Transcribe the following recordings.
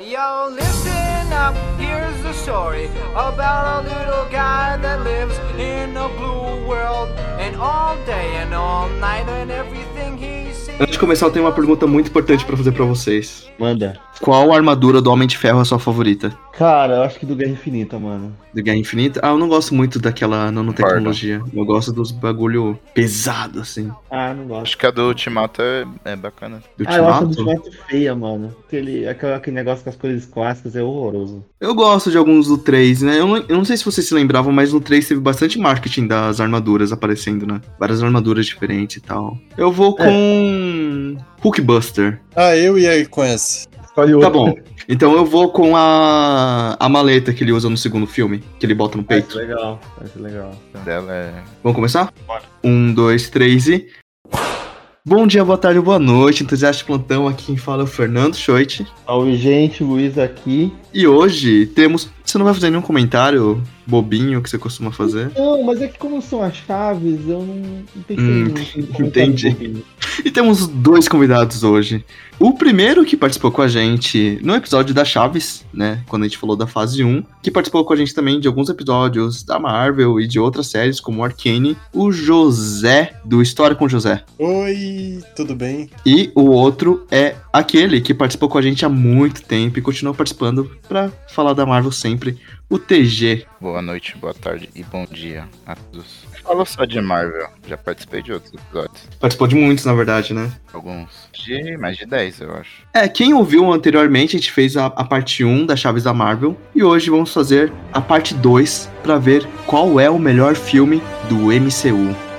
Yo, listen up, here's the story about a little guy that lives in a blue world. And all day and all night and everything he. Antes de começar, eu tenho uma pergunta muito importante pra fazer pra vocês. Manda. Qual armadura do Homem de Ferro é a sua favorita? Cara, eu acho que do Guerra Infinita, mano. Do Guerra Infinita? Ah, eu não gosto muito daquela nanotecnologia. Eu gosto dos bagulho pesado, assim. Ah, não gosto. Acho que a do Ultimato é, é bacana. Do Ah, eu acho a do Ultimato. Feia, mano. Aquele, aquele, aquele negócio com as cores clássicas é horroroso. Eu gosto de alguns do 3, né? Eu não, eu não sei se vocês se lembravam, mas no 3 teve bastante marketing das armaduras aparecendo, né? Várias armaduras diferentes e tal. Eu vou com. Hulkbuster. Ah, eu ia ir com essa. Escolhe Tá outro. bom. Então eu vou com a. a maleta que ele usa no segundo filme, que ele bota no Parece peito. legal, parece legal. Dela é. Vamos começar? Bora. Um, dois, três e. Bom dia, boa tarde, boa noite, entusiasta de plantão. Aqui quem fala é o Fernando Schoit. Salve, gente, Luiz aqui. E hoje temos. Você não vai fazer nenhum comentário bobinho que você costuma fazer? Não, mas é que como são as chaves, eu não, Hum, entendi. bobinho. E temos dois convidados hoje. O primeiro que participou com a gente no episódio da Chaves, né? Quando a gente falou da fase 1, que participou com a gente também de alguns episódios da Marvel e de outras séries, como Arcane, o José, do História com José. Oi, tudo bem? E o outro é aquele que participou com a gente há muito tempo e continua participando pra falar da Marvel sempre, o TG. Boa noite, boa tarde e bom dia a todos. Fala só de Marvel. Já participei de outros episódios. Participou de muitos, na verdade, né? Alguns. De mais de 10, eu acho. É, quem ouviu anteriormente, a gente fez a, a parte 1 das Chaves da Marvel. E hoje vamos fazer a parte 2 pra ver qual é o melhor filme do MCU.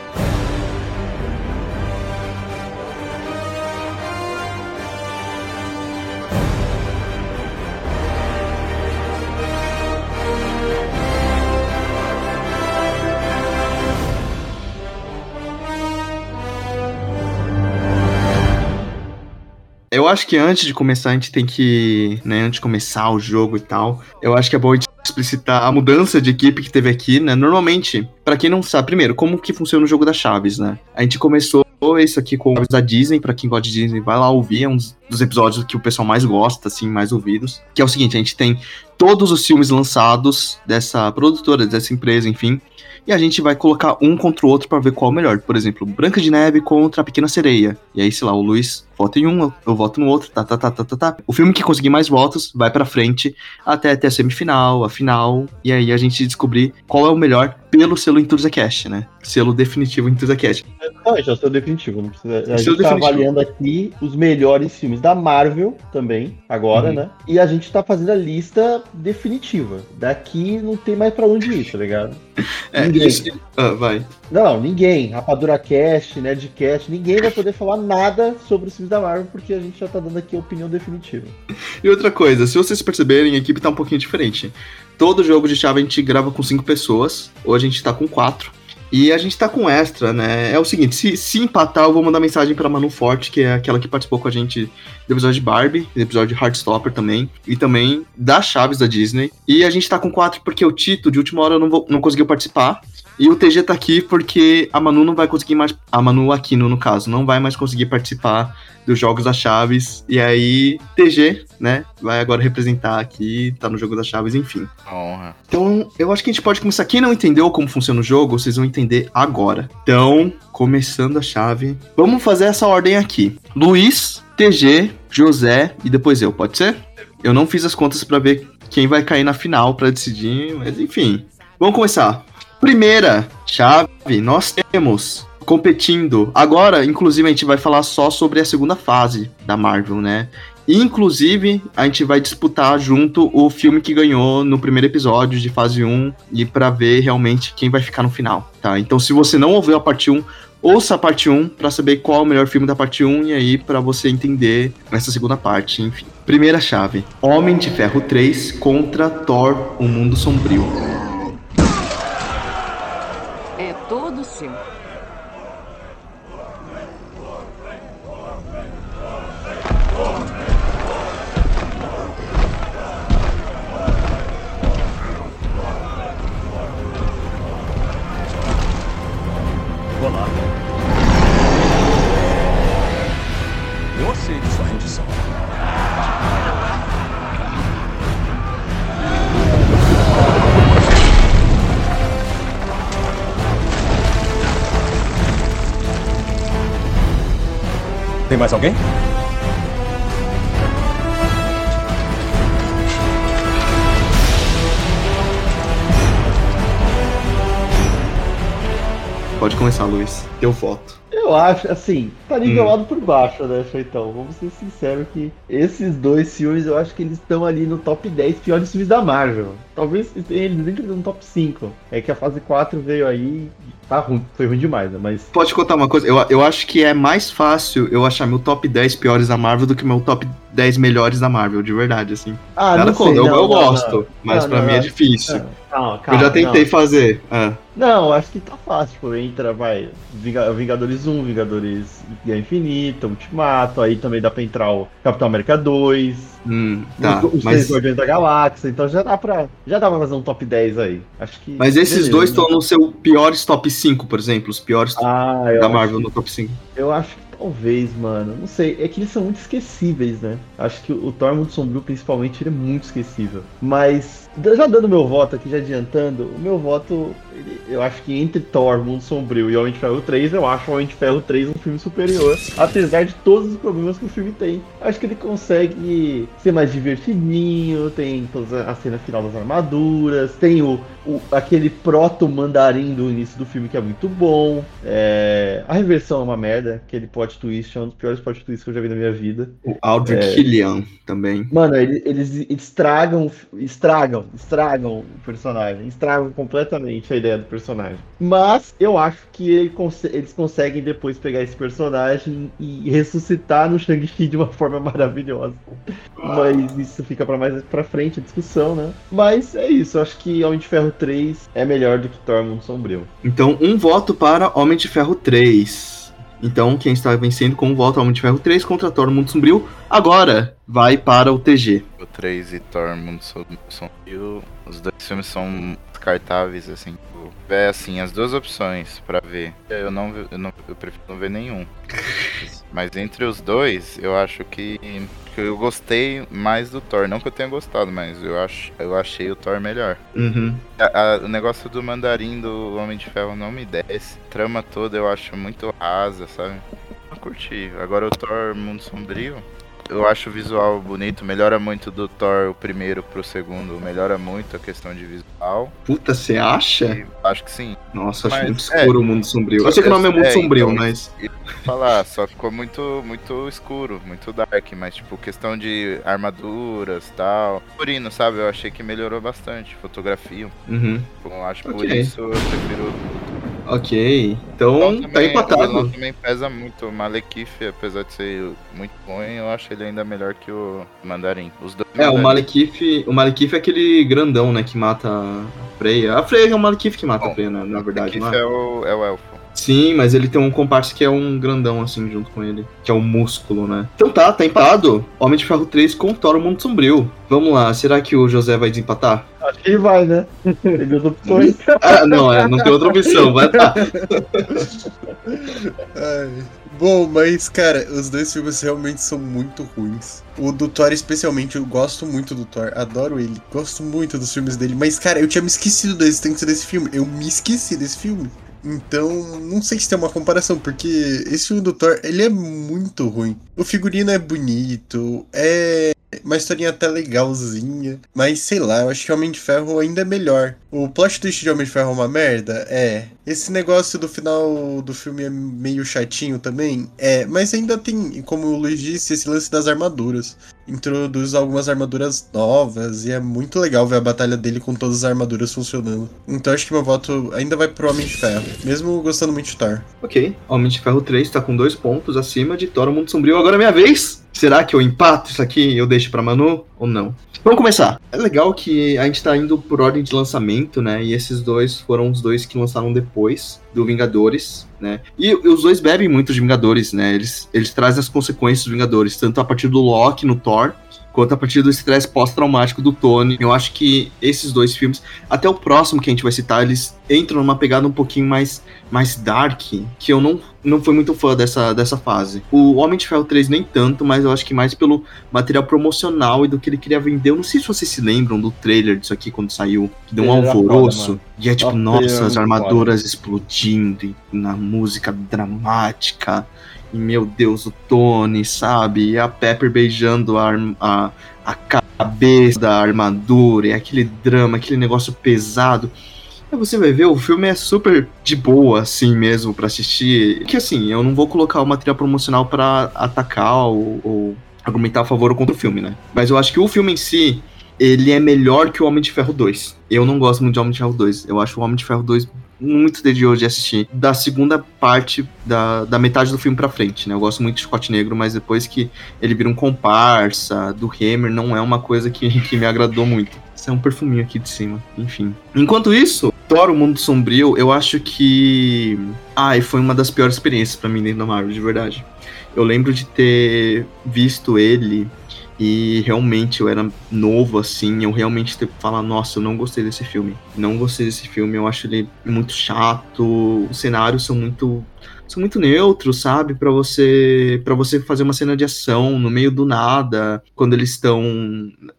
Eu acho que antes de começar, a gente tem que, né, antes de começar o jogo e tal, eu acho que é bom a gente explicitar a mudança de equipe que teve aqui, né? Normalmente, pra quem não sabe, primeiro, como que funciona o jogo das chaves, né? A gente começou isso aqui com da Disney, pra quem gosta de Disney, vai lá ouvir, é um dos episódios que o pessoal mais gosta, assim, mais ouvidos, que é o seguinte, a gente tem todos os filmes lançados dessa produtora, dessa empresa, enfim, e a gente vai colocar um contra o outro pra ver qual é o melhor. Por exemplo, Branca de Neve contra a Pequena Sereia. E aí, sei lá, o Luiz vota em um, eu- voto no outro, tá, tá, tá, tá, tá, tá. O filme que conseguir mais votos vai pra frente até ter a semifinal, a final, e aí a gente descobrir qual é o melhor pelo selo Enthusiast, né? Selo definitivo Enthusiast. Não, já sou definitivo, não precisa. A Seu gente tá definitivo. avaliando aqui os melhores filmes da Marvel também, agora, Uhum. né? E a gente tá fazendo a lista definitiva. Daqui não tem mais pra onde ir, tá ligado? É, Ninguém. isso. Ah, vai. Não, não, ninguém. Rapadura Cast, Nerdcast, ninguém vai poder falar nada sobre os filmes da Marvel, porque a gente já tá dando aqui a opinião definitiva. E outra coisa, se vocês perceberem, a equipe tá um pouquinho diferente. Todo jogo de chave a gente grava com cinco pessoas, hoje a gente tá com quatro. E a gente tá com extra, né? É o seguinte, se, se empatar, eu vou mandar mensagem pra Manu Forte, que é aquela que participou com a gente do episódio de Barbie, do episódio de Heartstopper também, e também das chaves da Disney. E a gente tá com quatro porque o Tito, de última hora, não, vou- não conseguiu participar. E o TG tá aqui porque a Manu não vai conseguir mais. A Manu Aquino, no caso, não vai mais conseguir participar dos jogos das chaves. E aí, TG, né, vai agora representar aqui, tá no jogo das chaves, enfim. Honra. Então, eu acho que a gente pode começar. Quem não entendeu como funciona o jogo, vocês vão entender agora. Então, começando a chave. Vamos fazer essa ordem aqui: Luiz, TG, José e depois eu, pode ser? Eu não fiz as contas pra ver quem vai cair na final pra decidir, mas enfim. Vamos começar. Primeira chave, nós temos competindo. Agora, inclusive, a gente vai falar só sobre a segunda fase da Marvel, né? Inclusive, a gente vai disputar junto o filme que ganhou no primeiro episódio de fase 1 e pra ver realmente quem vai ficar no final, tá? Então, se você não ouviu a parte 1, ouça a parte 1 pra saber qual é o melhor filme da parte 1 e aí pra você entender essa segunda parte, enfim. Primeira chave: Homem de Ferro 3 contra Thor: O Mundo Sombrio. É mais alguém? Pode começar, Luiz. Eu voto. Eu acho, assim, tá nivelado por baixo, né, então Vamos ser sinceros que esses dois filmes, eu acho que eles estão ali no top 10 piores filmes da Marvel. Talvez eles entrem no top 5. É que a fase 4 veio aí tá ruim. Foi ruim demais, né? Mas. Pode contar uma coisa? Eu, eu acho que é mais fácil eu achar meu top 10 piores da Marvel do que meu top 10 melhores da Marvel, de verdade, assim. Ah, Nada não sei, contra, eu, não, eu não, gosto, não. mas Não, pra não, mim é não. difícil. Calma, eu já tentei não. fazer. Ah. Não, acho que tá fácil, tipo, entra, vai, Vinga- Vingadores 1, Vingadores Guerra Infinita, Ultimato, aí também dá pra entrar o Capitão América 2, Hum, tá. os, os Mas, três Guardiões da Galáxia, então já dá pra, já dá pra fazer um top 10 aí, acho que... mas esses beleza, dois né? estão no seu piores top 5, por exemplo. Os piores Ah, da acho Marvel no top 5. Eu acho que talvez, mano. Não sei. É que eles são muito esquecíveis, né? Acho que o Thor Mundo Sombrio, principalmente, ele é muito esquecível. Mas, já dando meu voto aqui, já adiantando, o meu voto, eu acho que entre Thor, Mundo Sombrio e Homem de Ferro 3, eu acho o Homem de Ferro 3 um filme superior. Apesar de todos os problemas que o filme tem. Acho que ele consegue ser mais divertidinho, tem toda a cena final das armaduras, tem o, o- aquele proto-mandarim do início do filme que é muito bom. É, a reversão é uma merda, aquele plot twist é um dos piores plot twists que eu já vi na minha vida. O Aldrich É. Killian também. Mano, ele- eles estragam, estragam, estragam o personagem, estragam completamente ideia do personagem. Mas eu acho que ele conse- eles conseguem depois pegar esse personagem e ressuscitar no Shang-Chi de uma forma maravilhosa. Mas isso fica pra mais pra frente a discussão, né? Mas é isso, eu acho que Homem de Ferro 3 é melhor do que Thor Mundo Sombrio. Então, um voto para Homem de Ferro 3. Então, quem está vencendo com um voto Homem de Ferro 3 contra Thor Mundo Sombrio, agora vai para o TG. O 3 e Thor Mundo Som- Sombrio, os dois filmes são descartáveis, assim. Tipo, É assim, as duas opções pra ver. Eu não, eu não eu prefiro não ver nenhum. Mas entre os dois, eu acho que, que eu gostei mais do Thor. Não que eu tenha gostado, mas eu, acho, eu achei o Thor melhor. Uhum. A- a- o negócio do mandarim do Homem de Ferro não me desce. Trama toda eu acho muito rasa, sabe? Não curti. Agora o Thor Mundo Sombrio, eu acho o visual bonito. Melhora muito do Thor o primeiro pro segundo. Melhora muito a questão de visual. Puta, você acha? E acho que sim. Nossa, acho Mas, muito escuro o Mundo Sombrio. Eu sei que o nome é Mundo é, Sombrio, então, mas. Falar, só ficou muito, muito escuro, muito dark, mas tipo, questão de armaduras e tal. Purino, sabe? Eu achei que melhorou bastante. Fotografia, Uhum. eu acho por Ok. isso eu prefiro Ok. Então, tá também- O vilão empatado. também pesa muito. O Malekith, apesar de ser muito ruim, eu acho ele ainda melhor que o Mandarim. Os dois É, o Malekith. O Malekith é aquele grandão, né? Que mata a Freya. A Freya é o Malekith que mata a Bom, Freya, na, na verdade, Malekith é? é o, é o elfo. Sim, mas ele tem um comparsa que é um grandão, assim, junto com ele. Que é o músculo, né? Então tá, tá empatado. Homem de Ferro 3 com Thor o Mundo Sombrio. Vamos lá, será que o José vai desempatar? Acho que ele vai, né? Tem duas opções. Ah, não, é, não tem outra opção, vai tá. Ai. Bom, mas, cara, os dois filmes realmente são muito ruins. O do Thor, especialmente, eu gosto muito do Thor, adoro ele, gosto muito dos filmes dele. Mas, cara, eu tinha me esquecido da existência desse filme. Eu me esqueci desse filme. Então, não sei se tem uma comparação, porque esse filme do Thor, ele é muito ruim. O figurino é bonito, é uma historinha até legalzinha, mas sei lá, eu acho que Homem de Ferro ainda é melhor. O plot twist de Homem de Ferro é uma merda? É. Esse negócio do final do filme é meio chatinho também? É, mas ainda tem, como o Luiz disse, esse lance das armaduras. Introduz algumas armaduras novas e é muito legal ver a batalha dele com todas as armaduras funcionando. Então acho que meu voto ainda vai pro Homem de Ferro, mesmo gostando muito de Thor. Ok, Homem de Ferro 3 tá com dois pontos acima de Thor o Mundo Sombrio. Agora é minha vez. Será que eu empato isso aqui e eu deixo pra Manu ou não? Vamos começar. É legal que a gente tá indo por ordem de lançamento, né? E esses dois foram os dois que lançaram depois do Vingadores, né? E, e os dois bebem muito de Vingadores, né? Eles, eles trazem as consequências dos Vingadores, tanto a partir do Loki no Thor, quanto a partir do estresse pós-traumático do Tony. Eu acho que esses dois filmes, até o próximo que a gente vai citar, eles entram numa pegada um pouquinho mais, mais dark, que eu não, não fui muito fã dessa, dessa fase. O Homem de Ferro 3 nem tanto, mas eu acho que mais pelo material promocional e do que ele queria vender. Eu não sei se vocês se lembram do trailer disso aqui quando saiu, que deu um alvoroço. foda, e é tipo, Nossa, nossa, as armaduras explodindo e na música dramática. E, meu Deus, o Tony, sabe? E a Pepper beijando a, a, a cabeça da armadura, e aquele drama, aquele negócio pesado. Aí você vai ver, o filme é super de boa, assim mesmo, pra assistir. Que assim, eu não vou colocar uma trilha promocional pra atacar ou, ou argumentar a favor ou contra o filme, né? Mas eu acho que o filme em si, ele é melhor que o Homem de Ferro 2. Eu não gosto muito de Homem de Ferro 2. Eu acho o Homem de Ferro 2 muito tedioso de assistir. Da segunda parte, da, da metade do filme pra frente, né? Eu gosto muito de Scott Negro, mas depois que ele vira um comparsa do Hammer, não é uma coisa que, que me agradou muito. Isso é um perfuminho aqui de cima, enfim. Enquanto isso, Thor, o Mundo Sombrio, eu acho que... Ai, foi uma das piores experiências pra mim dentro da Marvel, de verdade. Eu lembro de ter visto ele e realmente eu era novo assim, eu realmente ter falar, nossa, eu não gostei desse filme. Não gostei desse filme, eu acho ele muito chato, os cenários são muito são muito neutros, sabe? Pra você para você fazer uma cena de ação no meio do nada, quando eles estão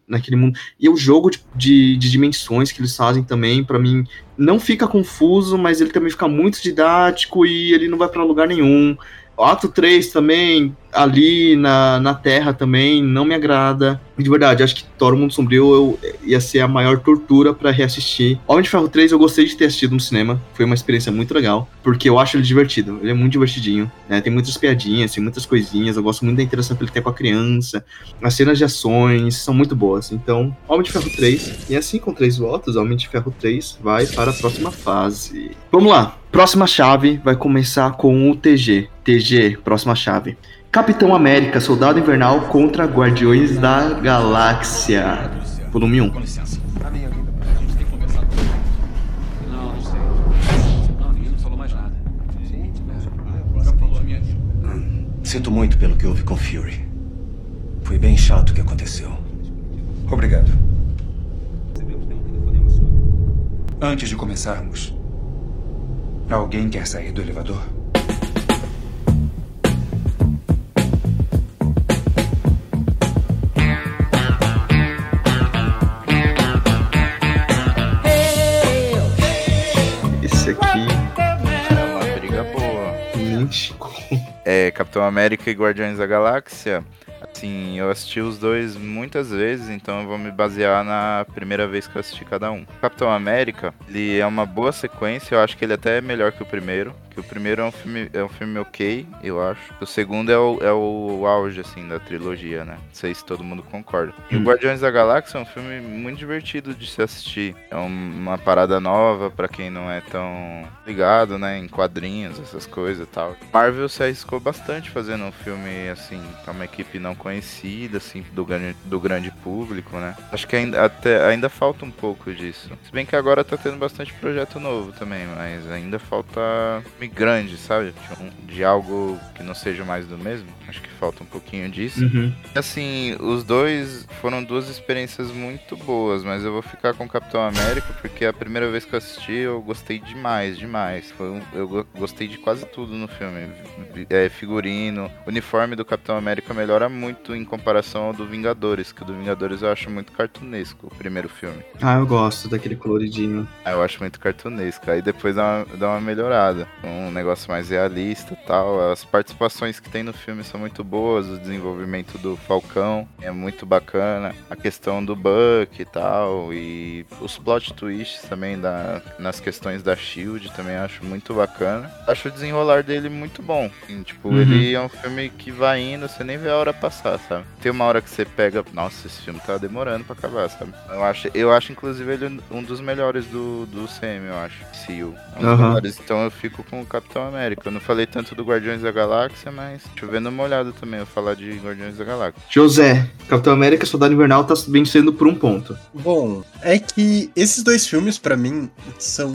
naquele mundo. E o jogo de, de, de dimensões que eles fazem também, pra mim, não fica confuso, mas ele também fica muito didático e ele não vai pra lugar nenhum. O Ato 3 também, ali na, na Terra também, não me agrada. De verdade, acho que Thor, Mundo Sombrio eu, ia ser a maior tortura pra reassistir. Homem de Ferro 3 eu gostei de ter assistido no cinema, foi uma experiência muito legal, porque eu acho ele divertido, ele é muito divertidinho, né? Tem muitas piadinhas, tem muitas coisinhas, eu gosto muito da interação que ele tem com a criança, as cenas de ações são muito boas. Então, Homem de Ferro 3, e assim com três votos, Homem de Ferro 3 vai para a próxima fase. Vamos lá, próxima chave vai começar com o TG. TG, próxima chave. Capitão América, Soldado Invernal contra Guardiões da Galáxia. Volume 1. Com licença. A minha vida, a gente tem que conversar. Não, não sei. Não, ninguém não falou mais nada. Sim, já falou a minha vida. Sinto muito pelo que houve com Fury. Foi bem chato o que aconteceu. Obrigado. Antes de começarmos, alguém quer sair do elevador? Capitão América e Guardiões da Galáxia. Assim, eu assisti os dois muitas vezes, então eu vou me basear na primeira vez que eu assisti cada um. Capitão América, ele é uma boa sequência, eu acho que ele até é melhor que o primeiro. Que o primeiro é um filme, é um filme ok, eu acho. O segundo é o, é o auge, assim, da trilogia, né? Não sei se todo mundo concorda. E o Hum. Guardiões da Galáxia é um filme muito divertido de se assistir. É um- uma parada nova pra quem não é tão ligado, né? Em quadrinhos, essas coisas e tal. Marvel se arriscou bastante fazendo um filme, assim, com uma equipe não conhecida, assim, do grande, do grande público, né? Acho que ainda, até, ainda falta um pouco disso. Se bem que agora tá tendo bastante projeto novo também, mas ainda falta filme grande, sabe? De, um- de algo que não seja mais do mesmo. Acho que falta um pouquinho disso. Uhum. Assim, os dois foram duas experiências muito boas, mas eu vou ficar com o Capitão América porque a primeira vez que eu assisti eu gostei demais, demais. Foi um- eu go- gostei de quase tudo no filme. É, figurino, uniforme do Capitão América melhora muito em comparação ao do Vingadores, que o do Vingadores eu acho muito cartunesco, o primeiro filme. Ah, eu gosto daquele coloridinho. Ah, eu acho muito cartunesco. Aí depois dá uma, dá uma melhorada. Um negócio mais realista e tal. As participações que tem no filme são muito boas. O desenvolvimento do Falcão é muito bacana. A questão do Buck e tal. E os plot twists também da, nas questões da Shield também acho muito bacana. Acho o desenrolar dele muito bom. Assim, tipo, Uhum. ele é um filme que vai indo, você nem vê a hora passar, sabe? Tem uma hora que você pega. Nossa, esse filme tá demorando pra acabar, sabe? Eu acho, eu acho inclusive, ele um dos melhores do, do CM, eu acho. CEO. Um dos Aham. melhores. Então eu fico com Capitão América. Eu não falei tanto do Guardiões da Galáxia, mas chovendo uma olhada também eu falar de Guardiões da Galáxia. José, Capitão América, Soldado Invernal tá vencendo por um ponto. Bom, é que esses dois filmes, pra mim, são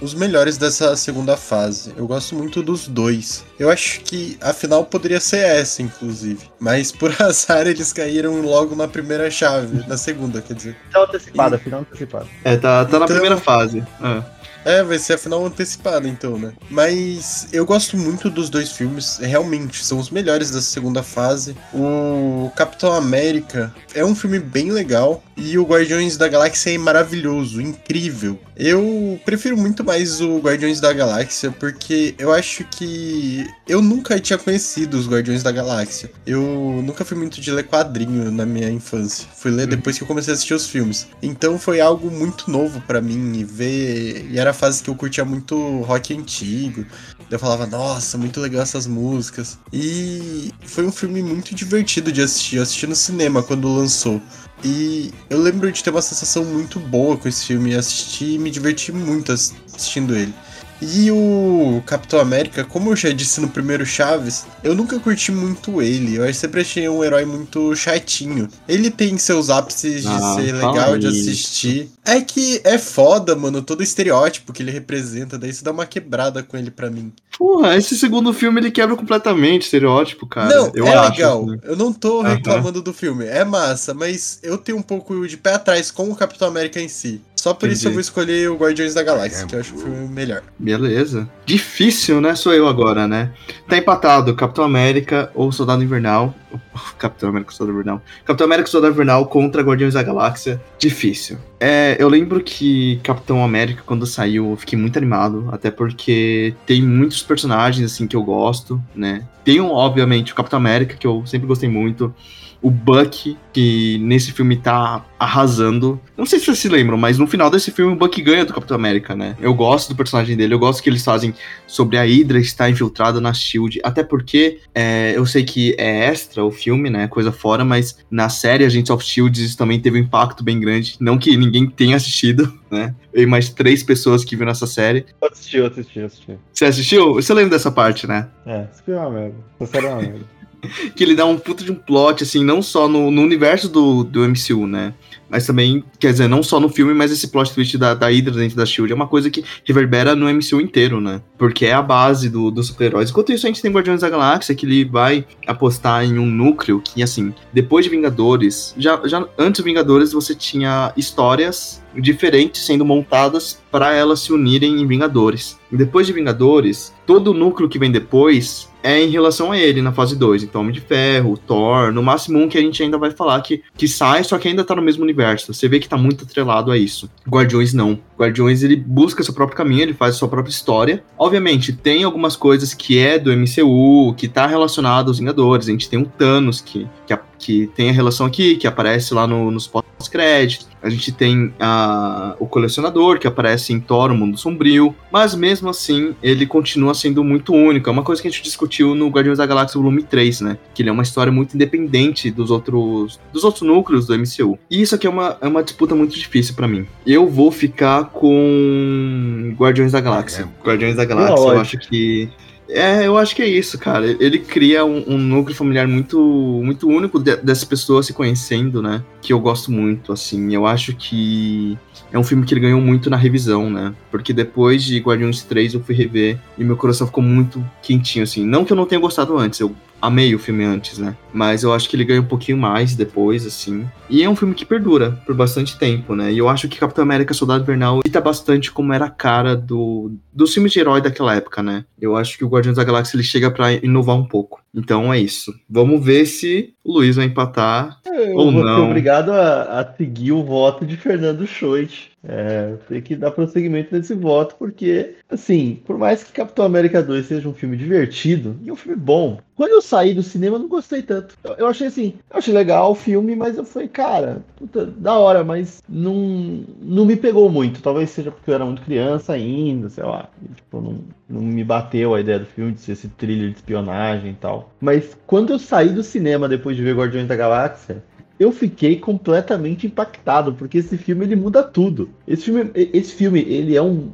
os melhores dessa segunda fase. Eu gosto muito dos dois. Eu acho que a final poderia ser essa, inclusive. Mas por azar eles caíram logo na primeira chave, na segunda, quer dizer. Final antecipada, final antecipada. É, tá, tá na Então- primeira fase. Ah. É, vai ser a final antecipada, então, né? Mas eu gosto muito dos dois filmes, realmente, são os melhores da segunda fase. O Capitão América é um filme bem legal e o Guardiões da Galáxia é maravilhoso, incrível. Eu prefiro muito mais o Guardiões da Galáxia porque eu acho que eu nunca tinha conhecido os Guardiões da Galáxia. Eu nunca fui muito de ler quadrinho na minha infância. Fui ler depois que eu comecei a assistir os filmes. Então foi algo muito novo para mim e ver. E era a fase que eu curtia muito rock antigo. Eu falava, nossa, muito legal essas músicas. E foi um filme muito divertido de assistir. Eu assisti no cinema quando lançou. E eu lembro de ter uma sensação muito boa com esse filme. Assisti e me diverti muito assistindo ele. E o Capitão América, como eu já disse no primeiro Chaves, eu nunca curti muito ele. Eu sempre achei um herói muito chatinho. Ele tem seus ápices de Ah, ser legal de isso. assistir. É que é foda, mano, todo o estereótipo que ele representa. Daí isso dá uma quebrada com ele pra mim. Porra, esse segundo filme ele quebra completamente estereótipo, cara. não, eu é acho, legal. assim. Eu não tô reclamando do filme. É massa, mas eu tenho um pouco de pé atrás com o Capitão América em si. Só por isso Entendi. eu vou escolher o Guardiões da Galáxia, que eu acho o filme melhor. Beleza. Difícil, né? Sou eu agora, né? Tá empatado Capitão América ou Soldado Invernal. Capitão América ou Soldado Invernal. Capitão América Soldado Invernal contra Guardiões da Galáxia. Difícil. É, eu lembro que Capitão América, quando saiu, eu fiquei muito animado. Até porque tem muitos personagens, assim, que eu gosto, né? Tem, obviamente, o Capitão América, que eu sempre gostei muito. O Buck, que nesse filme tá arrasando. Não sei se vocês se lembram, mas no final desse filme o Buck ganha do Capitão América, né? Eu gosto do personagem dele, eu gosto que eles fazem sobre a Hydra estar infiltrada na SHIELD. Até porque é, eu sei que é extra o filme, né? Coisa fora, mas na série Agents of SHIELD isso também teve um impacto bem grande. Não que ninguém tenha assistido, né? Eu e mais três pessoas que viram essa série. Eu assisti, eu assisti, eu assisti. Você assistiu? Você lembra dessa parte, né? É, isso foi uma merda. Isso era uma merda. que ele dá um puta de um plot, assim, não só no, no universo do, do MCU, né? Mas também, quer dizer, não só no filme, mas esse plot twist da, da Hydra dentro da SHIELD é uma coisa que reverbera no MCU inteiro, né? Porque é a base do, dos super-heróis. Enquanto isso, a gente tem Guardiões da Galáxia, que ele vai apostar em um núcleo que, assim, depois de Vingadores, já, já antes de Vingadores você tinha histórias diferentes sendo montadas para elas se unirem em Vingadores. E depois de Vingadores, todo o núcleo que vem depois é em relação a ele na fase 2. Então, Homem de Ferro, Thor, no máximo um que a gente ainda vai falar que, que sai, só que ainda tá no mesmo universo. Você vê que tá muito atrelado a isso. Guardiões não. Guardiões ele busca seu próprio caminho, ele faz sua própria história. Obviamente, tem algumas coisas que é do MCU, que tá relacionado aos Vingadores. A gente tem um Thanos que, que, a- que tem a relação aqui, que aparece lá no- nos pós-créditos. A gente tem a, o colecionador, que aparece em Thor, o Mundo Sombrio. Mas mesmo assim, ele continua sendo muito único. É uma coisa que a gente discutiu no Guardiões da Galáxia Volume 3, né? Que ele é uma história muito independente dos outros, dos outros núcleos do MCU. E isso aqui é uma, é uma disputa muito difícil pra mim. Eu vou ficar com Guardiões da Galáxia. Guardiões da Galáxia, eu acho que. É, eu acho que é isso, cara. Ele cria um, um núcleo familiar muito, muito único de- dessas pessoas se conhecendo, né? Que eu gosto muito, assim. Eu acho que é um filme que ele ganhou muito na revisão, né? Porque depois de Guardiões 3 eu fui rever e meu coração ficou muito quentinho, assim. Não que eu não tenha gostado antes, eu amei o filme antes, né? Mas eu acho que ele ganha um pouquinho mais depois, assim. E é um filme que perdura por bastante tempo, né? E eu acho que Capitão América Soldado Invernal cita bastante como era a cara do, dos filmes de herói daquela época, né? Eu acho que o Guardiões da Galáxia ele chega pra inovar um pouco. Então é isso. Vamos ver se o Luiz vai empatar Eu Ou vou não. ser obrigado a, a seguir o voto de Fernando Schoit. É, tem que dar prosseguimento nesse voto, porque, assim, por mais que Capitão América 2 seja um filme divertido e um filme bom, quando eu saí do cinema eu não gostei tanto. Eu, eu achei assim, eu achei legal o filme, mas eu falei, cara, puta, da hora, mas não, não me pegou muito. Talvez seja porque eu era muito criança ainda, sei lá. e, tipo, não, não me bateu a ideia do filme de ser esse thriller de espionagem e tal. Mas quando eu saí do cinema depois de ver Guardiões da Galáxia, eu fiquei completamente impactado, porque esse filme ele muda tudo. Esse filme, esse filme ele é um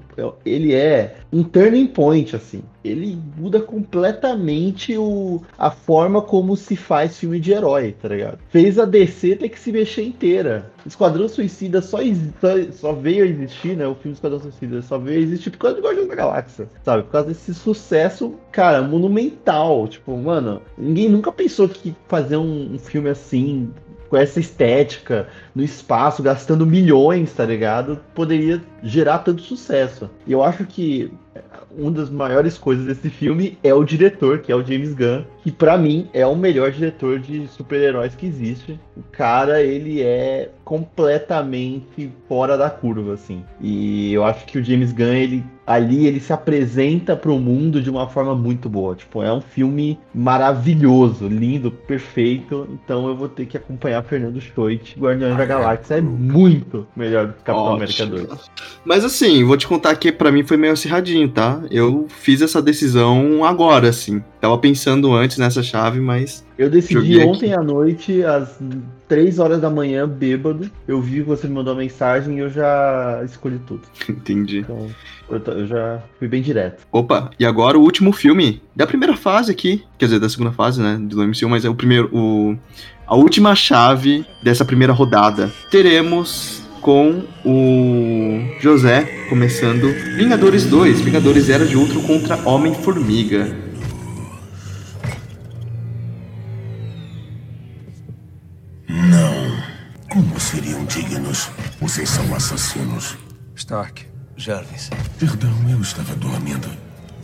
ele é um turning point assim. Ele muda completamente o, a forma como se faz filme de herói, tá ligado? Fez a DC ter que se mexer inteira. Esquadrão Suicida só, só, só veio a existir, né? O filme Esquadrão Suicida só veio a existir por causa de Guardiões da Galáxia, sabe? Por causa desse sucesso, cara, monumental. Tipo, mano, ninguém nunca pensou que fazer um, um filme assim com essa estética, no espaço, gastando milhões, tá ligado? Poderia gerar tanto sucesso. E eu acho que uma das maiores coisas desse filme é o diretor, que é o James Gunn, que pra mim é o melhor diretor de super-heróis que existe. O cara, ele é completamente fora da curva, assim. E eu acho que o James Gunn, ele ali ele se apresenta para o mundo de uma forma muito boa. Tipo, é um filme maravilhoso, lindo, perfeito. Então eu vou ter que acompanhar Fernando Stoit. Guardiões da Galáxia é muito melhor do que Capitão Ótimo. América 2. Mas assim, vou te contar que pra mim foi meio acirradinho, tá? Eu fiz essa decisão agora, assim. Tava pensando antes nessa chave, mas Eu decidi Joguei aqui. ontem à noite, às 3 horas da manhã, bêbado. Eu vi que você me mandou uma mensagem e eu já escolhi tudo. entendi. Então, eu, eu já fui bem direto. Opa, e agora o último filme da primeira fase aqui, quer dizer, da segunda fase, né, do MCU, mas é o primeiro, o, a última chave dessa primeira rodada. Teremos com o José começando Vingadores 2, Vingadores Era de Ultron contra Homem-Formiga. Não. Como seriam dignos? Vocês são assassinos. Stark. Jarvis. Perdão, eu estava dormindo.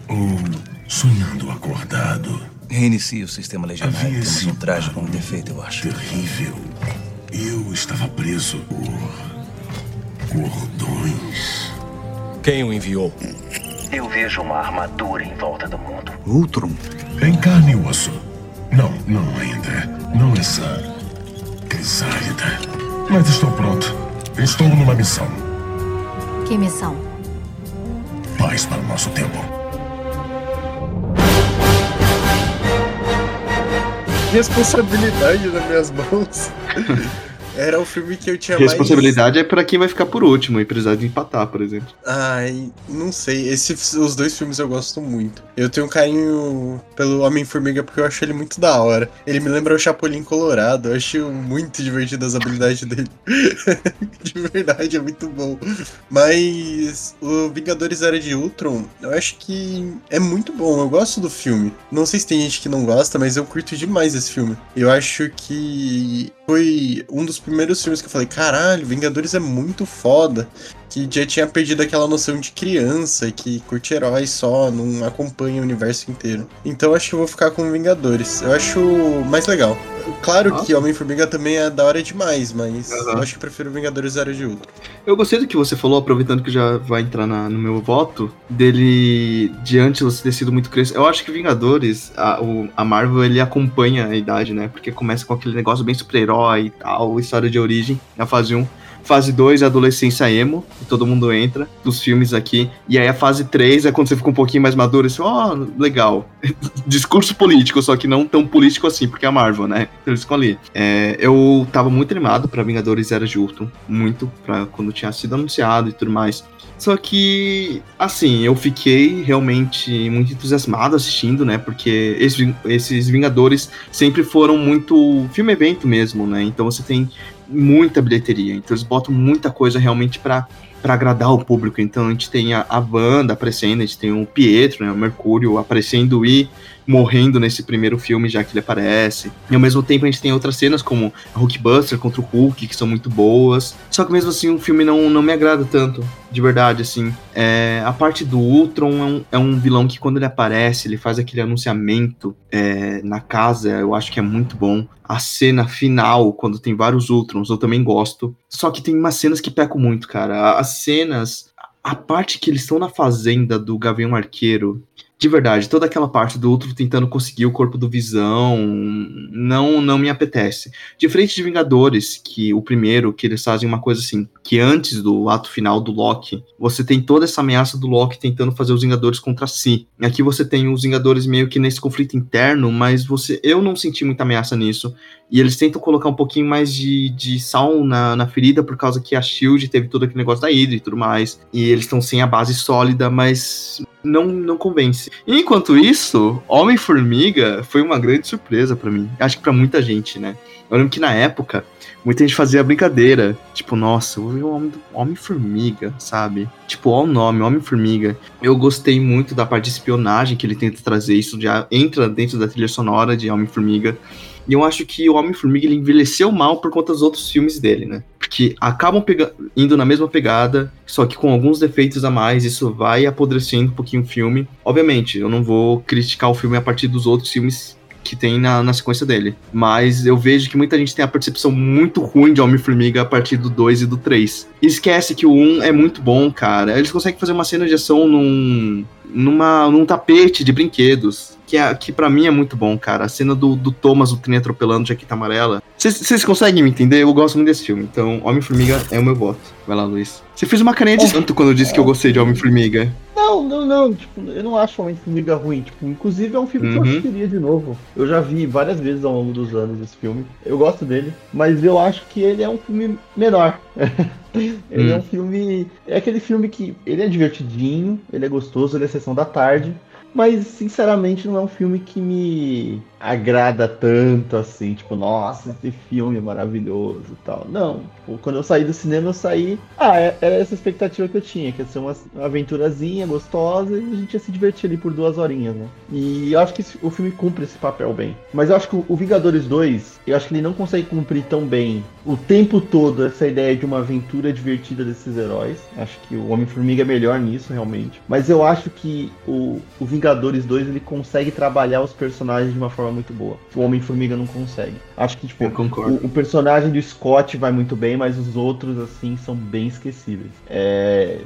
Ou sonhando acordado. Reinicie o sistema legionário. Havia Temos um traje com um defeito, eu acho. Terrível. Eu estava preso por. Cordões. Quem o enviou? Eu vejo uma armadura em volta do mundo. Ultron? Em carne e osso. Não, não ainda. Não essa. crisálida. Mas estou pronto. Estou numa missão. Que missão? Paz para o nosso tempo. Responsabilidade nas minhas mãos. Era o filme que eu tinha mais. Responsabilidade é pra quem vai ficar por último e precisar de empatar, por exemplo. Ai, não sei. Esse, os dois filmes eu gosto muito. Eu tenho um carinho pelo Homem-Formiga porque eu acho ele muito da hora. Ele me lembra o Chapolin Colorado. Eu acho muito divertido as habilidades dele. de verdade, é muito bom. Mas o Vingadores Era de Ultron, eu acho que é muito bom. Eu gosto do filme. Não sei se tem gente que não gosta, mas eu curto demais esse filme. Eu acho que foi um dos primeiros filmes que eu falei, caralho, Vingadores é muito foda. Que já tinha perdido aquela noção de criança que curte heróis só, não acompanha o universo inteiro. Então acho que eu vou ficar com Vingadores. Eu acho mais legal. Claro que Homem-Formiga também é da hora demais, mas eu acho que prefiro Vingadores Era de Ultron. Eu gostei do que você falou, aproveitando que já vai entrar na- no meu voto, dele de antes você ter sido muito criança. Eu acho que Vingadores, a, o- a Marvel, ele acompanha a idade, né? Porque começa com aquele negócio bem super-herói e tal, história de origem, na fase 1. Fase 2 é adolescência emo, todo mundo entra, dos filmes aqui. E aí a fase 3 é quando você fica um pouquinho mais maduro, assim, ó, legal. Discurso político, só que não tão político assim, porque é a Marvel, né? Então eles ficam ali. É, eu tava muito animado pra Vingadores Era de Ultron, muito, pra quando tinha sido anunciado e tudo mais. Só que, assim, eu fiquei realmente muito entusiasmado assistindo, né? Porque esses, esses Vingadores sempre foram muito filme-evento mesmo, né? Então você tem muita bilheteria. Então eles botam muita coisa realmente pra, pra agradar o público. Então a gente tem a, a Wanda aparecendo, a gente tem o Pietro, né? O Mercúrio aparecendo e morrendo nesse primeiro filme, já que ele aparece. E ao mesmo tempo a gente tem outras cenas como Hulkbuster contra o Hulk, que são muito boas. Só que mesmo assim o filme não, não me agrada tanto, de verdade, assim. É, a parte do Ultron é um, é um vilão que quando ele aparece, ele faz aquele anunciamento é, na casa, eu acho que é muito bom. A cena final, quando tem vários Ultrons, eu também gosto. Só que tem umas cenas que pecam muito, cara. As cenas... A parte que eles estão na fazenda do Gavião Arqueiro, de verdade, toda aquela parte do outro tentando conseguir o corpo do Visão não não me apetece. Diferente de Vingadores, que o primeiro, que eles fazem uma coisa assim, que antes do ato final do Loki, você tem toda essa ameaça do Loki tentando fazer os Vingadores contra si. Aqui você tem os Vingadores meio que nesse conflito interno, mas você eu não senti muita ameaça nisso. E eles tentam colocar um pouquinho mais de, de sal na, na ferida, por causa que a Shield teve todo aquele negócio da Hydra e tudo mais. E eles estão sem a base sólida, mas não, não convence. Enquanto isso, Homem-Formiga foi uma grande surpresa pra mim. Acho que pra muita gente, né? Eu lembro que na época, muita gente fazia brincadeira. Tipo, nossa, eu vi o Homem- Homem-Formiga, sabe? Tipo, ó o nome, Homem-Formiga. Eu gostei muito da parte de espionagem que ele tenta trazer. Isso já entra dentro da trilha sonora de Homem-Formiga. E eu acho que o Homem-Formiga ele envelheceu mal por conta dos outros filmes dele, né? Porque acabam indo na mesma pegada, só que com alguns defeitos a mais, isso vai apodrecendo um pouquinho o filme. Obviamente, eu não vou criticar o filme a partir dos outros filmes que tem na, na sequência dele. Mas eu vejo que muita gente tem a percepção muito ruim de Homem-Formiga a partir do 2 e do 3. E esquece que o 1 é muito bom, cara. Eles conseguem fazer uma cena de ação num, numa, num tapete de brinquedos. Que, é, que para mim é muito bom, cara. A cena do, do Thomas, o trem atropelando Jaqueta Amarela. Vocês conseguem me entender? Eu gosto muito desse filme. Então, Homem-Formiga é o meu voto. Vai lá, Luiz. Você fez uma carinha de santo quando eu disse que eu gostei de Homem-Formiga. Não, não, não. Tipo, eu não acho Homem-Formiga ruim. Tipo, inclusive é um filme que eu Uhum. assistiria de novo. Eu já vi várias vezes ao longo dos anos esse filme. Eu gosto dele, mas eu acho que ele é um filme menor. ele é Hum. um filme. É aquele filme que ele é divertidinho, ele é gostoso, ele é sessão da tarde. Mas, sinceramente, não é um filme que me agrada tanto assim. Tipo, nossa, esse filme é maravilhoso e tal. Não. Tipo, quando eu saí do cinema, eu saí. Ah, é- era essa expectativa que eu tinha, que ia ser uma, aventurazinha gostosa e a gente ia se divertir ali por duas horinhas, né? E eu acho que o filme cumpre esse papel bem. Mas eu acho que o, o Vingadores 2, eu acho que ele não consegue cumprir tão bem o tempo todo essa ideia de uma aventura divertida desses heróis. Acho que o Homem-Formiga é melhor nisso, realmente. Mas eu acho que o, o Vingadores 2 ele consegue trabalhar os personagens de uma forma muito boa. O Homem-Formiga não consegue. Acho que, tipo, o, o personagem do Scott vai muito bem, mas os outros, assim, são bem esquecíveis. É,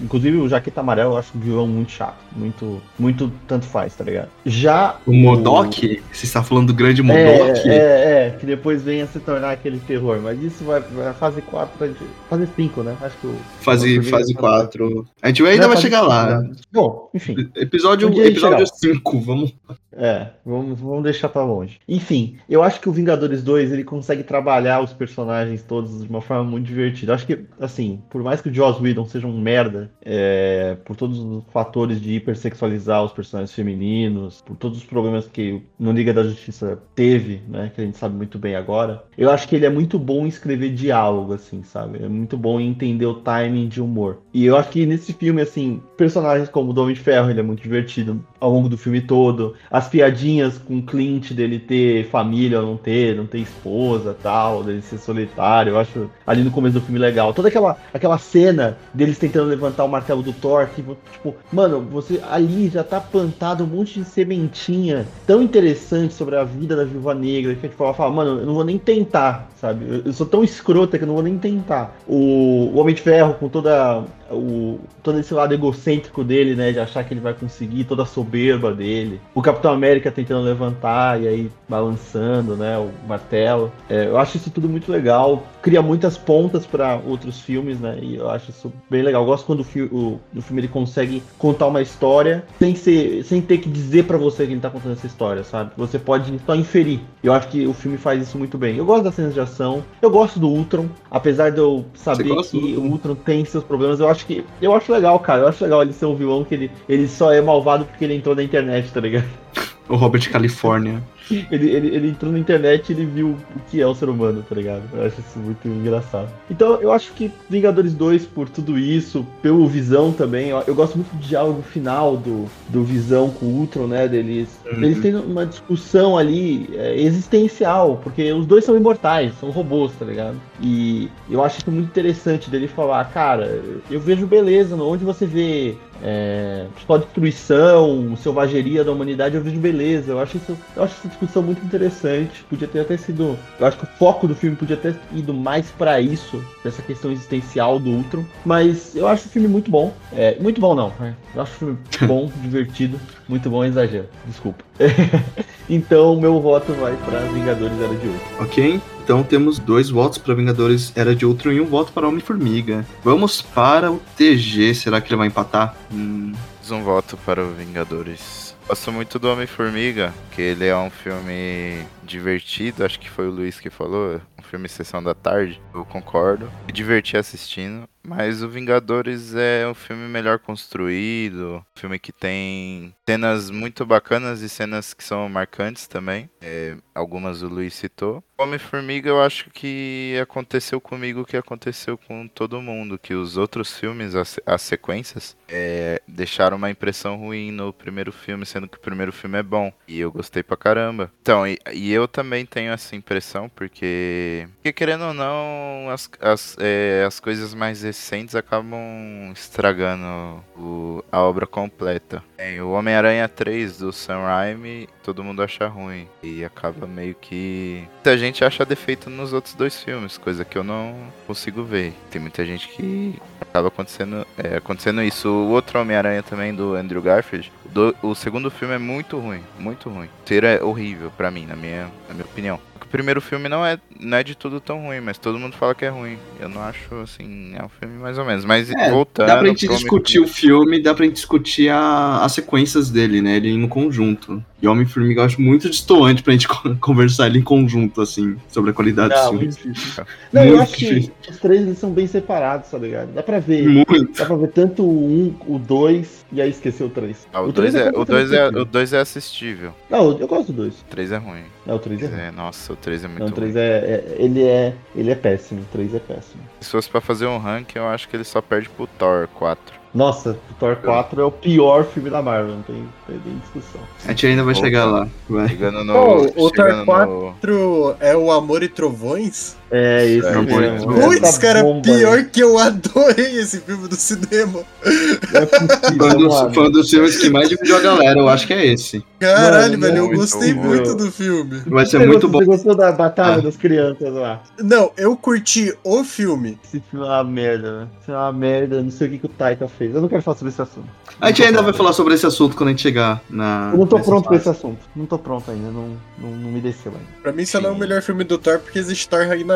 inclusive, o Jaqueta Amarelo eu acho o vilão muito chato. Muito, muito tanto faz, tá ligado? Já O Modok? Você está falando do grande Modok? é, é, é, que depois venha se tornar aquele terror. Mas isso vai, vai fase 4, fase 5, né? Acho que o. Fase, fase tá- 4. A gente ainda vai chegar lá. né? Bom, enfim. Episódio, Um episódio chega 5, vamos. É, vamos, vamos deixar pra longe. Enfim, eu acho que o Vingadores 2 ele consegue trabalhar os personagens todos de uma forma muito divertida. Acho que, assim, por mais que o Joss Whedon seja um merda, é, por todos os fatores de hipersexualizar os personagens femininos, por todos os problemas que no Liga da Justiça teve, né, que a gente sabe muito bem agora, eu acho que ele é muito bom em escrever diálogo, assim, sabe? É muito bom em entender o timing de humor. E eu acho que nesse filme, assim, personagens como o Dom de Ferro, ele é muito divertido ao longo do filme todo. As piadinhas com Clint dele ter família ou não ter, não ter esposa tal, dele ser solitário, eu acho ali no começo do filme legal. Toda aquela, aquela cena deles tentando levantar o martelo do Thor, que, tipo, mano, você ali já tá plantado um monte de sementinha tão interessante sobre a vida da Viúva Negra, que tipo, ela fala, mano, eu não vou nem tentar, sabe? Eu, eu sou tão escrota que eu não vou nem tentar. O, o Homem de Ferro, com toda o, todo esse lado egocêntrico dele, né? De achar que ele vai conseguir, toda a soberba dele. O Capitão América tentando levantar e aí balançando, né? O martelo. É, eu acho isso tudo muito legal. Cria muitas pontas para outros filmes, né? E eu acho isso bem legal. Eu gosto quando o, fi o, o filme ele consegue contar uma história sem, ser, sem ter que dizer para você que ele tá contando essa história, sabe? Você pode só inferir. Eu acho que o filme faz isso muito bem. Eu gosto das cenas de ação. Eu gosto do Ultron. Apesar de eu saber que o Ultron tem seus problemas, eu acho que. Eu acho legal, cara. Eu acho legal ele ser um vilão que ele, ele só é malvado porque ele entrou na internet, tá ligado? O Robert California. Ele, ele, ele entrou na internet e ele viu o que é o ser humano, tá ligado? Eu acho isso muito engraçado. Então eu acho que Vingadores 2, por tudo isso, pelo Visão também, eu, eu gosto muito do diálogo final do, do Visão com o Ultron, né? Deles, Uhum. eles têm uma discussão ali é, existencial, porque os dois são imortais, são robôs, tá ligado? E eu acho isso muito interessante dele falar, cara, eu vejo beleza, onde você vê é, só destruição, selvageria da humanidade, eu vejo beleza. Eu acho, isso, eu acho essa discussão muito interessante. Podia ter até sido. Eu acho que o foco do filme podia ter ido mais pra isso, dessa questão existencial do Ultron. Mas eu acho o filme muito bom. É, muito bom, não. Eu acho o filme bom, divertido. Muito bom é exagero. Desculpa. então, meu voto vai pra Vingadores Era de Ouro. Ok? Então temos dois votos para Vingadores Era de Outro e um voto para Homem-Formiga. Vamos para o TG. Será que ele vai empatar? Hum, um voto para o Vingadores. Gosto muito do Homem-Formiga, que ele é um filme divertido, acho que foi o Luiz que falou, um filme Sessão da Tarde, eu concordo. Me diverti assistindo, mas o Vingadores é um filme melhor construído, um filme que tem cenas muito bacanas e cenas que são marcantes também, é, algumas o Luiz citou. Homem-Formiga eu acho que aconteceu comigo o que aconteceu com todo mundo, que os outros filmes, as, as sequências, é, deixaram uma impressão ruim no primeiro filme, sendo que o primeiro filme é bom. E eu gostei pra caramba. Então, e, e eu também tenho essa impressão, porque, porque querendo ou não, as, as, é, as coisas mais recentes acabam estragando o, a obra completa. É, o Homem-Aranha 3 do Sam Raimi, todo mundo acha ruim. E acaba meio que. Muita gente acha defeito nos outros dois filmes, coisa que eu não consigo ver. Tem muita gente que acaba acontecendo, é, acontecendo isso. O outro Homem-Aranha também, do Andrew Garfield, do- o segundo filme é muito ruim, muito ruim. O terceiro é horrível pra mim, na minha, na minha opinião. O primeiro filme não é, não é de tudo tão ruim, mas todo mundo fala que é ruim. Eu não acho, assim, é um filme mais ou menos. Mas É, voltando... dá pra gente discutir o filme, dá pra gente discutir a- as sequências dele, né? Ele no conjunto. E Homem-Formiga eu acho muito distoante pra gente con- conversar ele em conjunto, assim, sobre a qualidade Não, dos muito filmes. difícil. Não, eu Muito acho que os três eles são bem separados, tá ligado? Dá pra ver. Muito. Dá pra ver tanto o 1, o 2 e aí esquecer o 3. Ah, o 2 é, o completamente dois é, tranquilo. o dois é assistível. Não, eu gosto do 2. O 3 é ruim. Não, o 3 é ruim. É, nossa, o 3 é muito Não, o 3 ruim. é, é- ele é. Ele é péssimo, o 3 é péssimo. Se fosse pra fazer um ranking, eu acho que ele só perde pro Thor 4. Nossa, o Thor 4 é o pior filme da Marvel, não tem, tem nem discussão. A gente ainda vai Opa. chegar lá. Vai. Chegando no. Pô, o Thor chegando no- 4 é o Amor e Trovões? É, isso É, mesmo. Putz, cara, bomba pior que eu adorei esse filme do cinema. É possível, Foi um, dos, filmes que mais dividiu a galera, eu acho que é esse. Caralho, Mano, velho, eu gostei bom. muito do filme. Vai ser Você muito gostou- bom. Você gostou da Batalha Ah. das Crianças lá? Não, eu curti o filme. Esse filme é uma merda, né? Isso é uma merda, não sei o que, que o Taika fez. Eu não quero falar sobre esse assunto. A gente ainda vai falar sobre esse assunto quando a gente chegar na. Eu não tô pronto pra esse assunto. Não tô pronto ainda, não, não, não me desceu ainda. Pra mim, só não é o melhor filme do Thor porque existe Thor Ragnarok.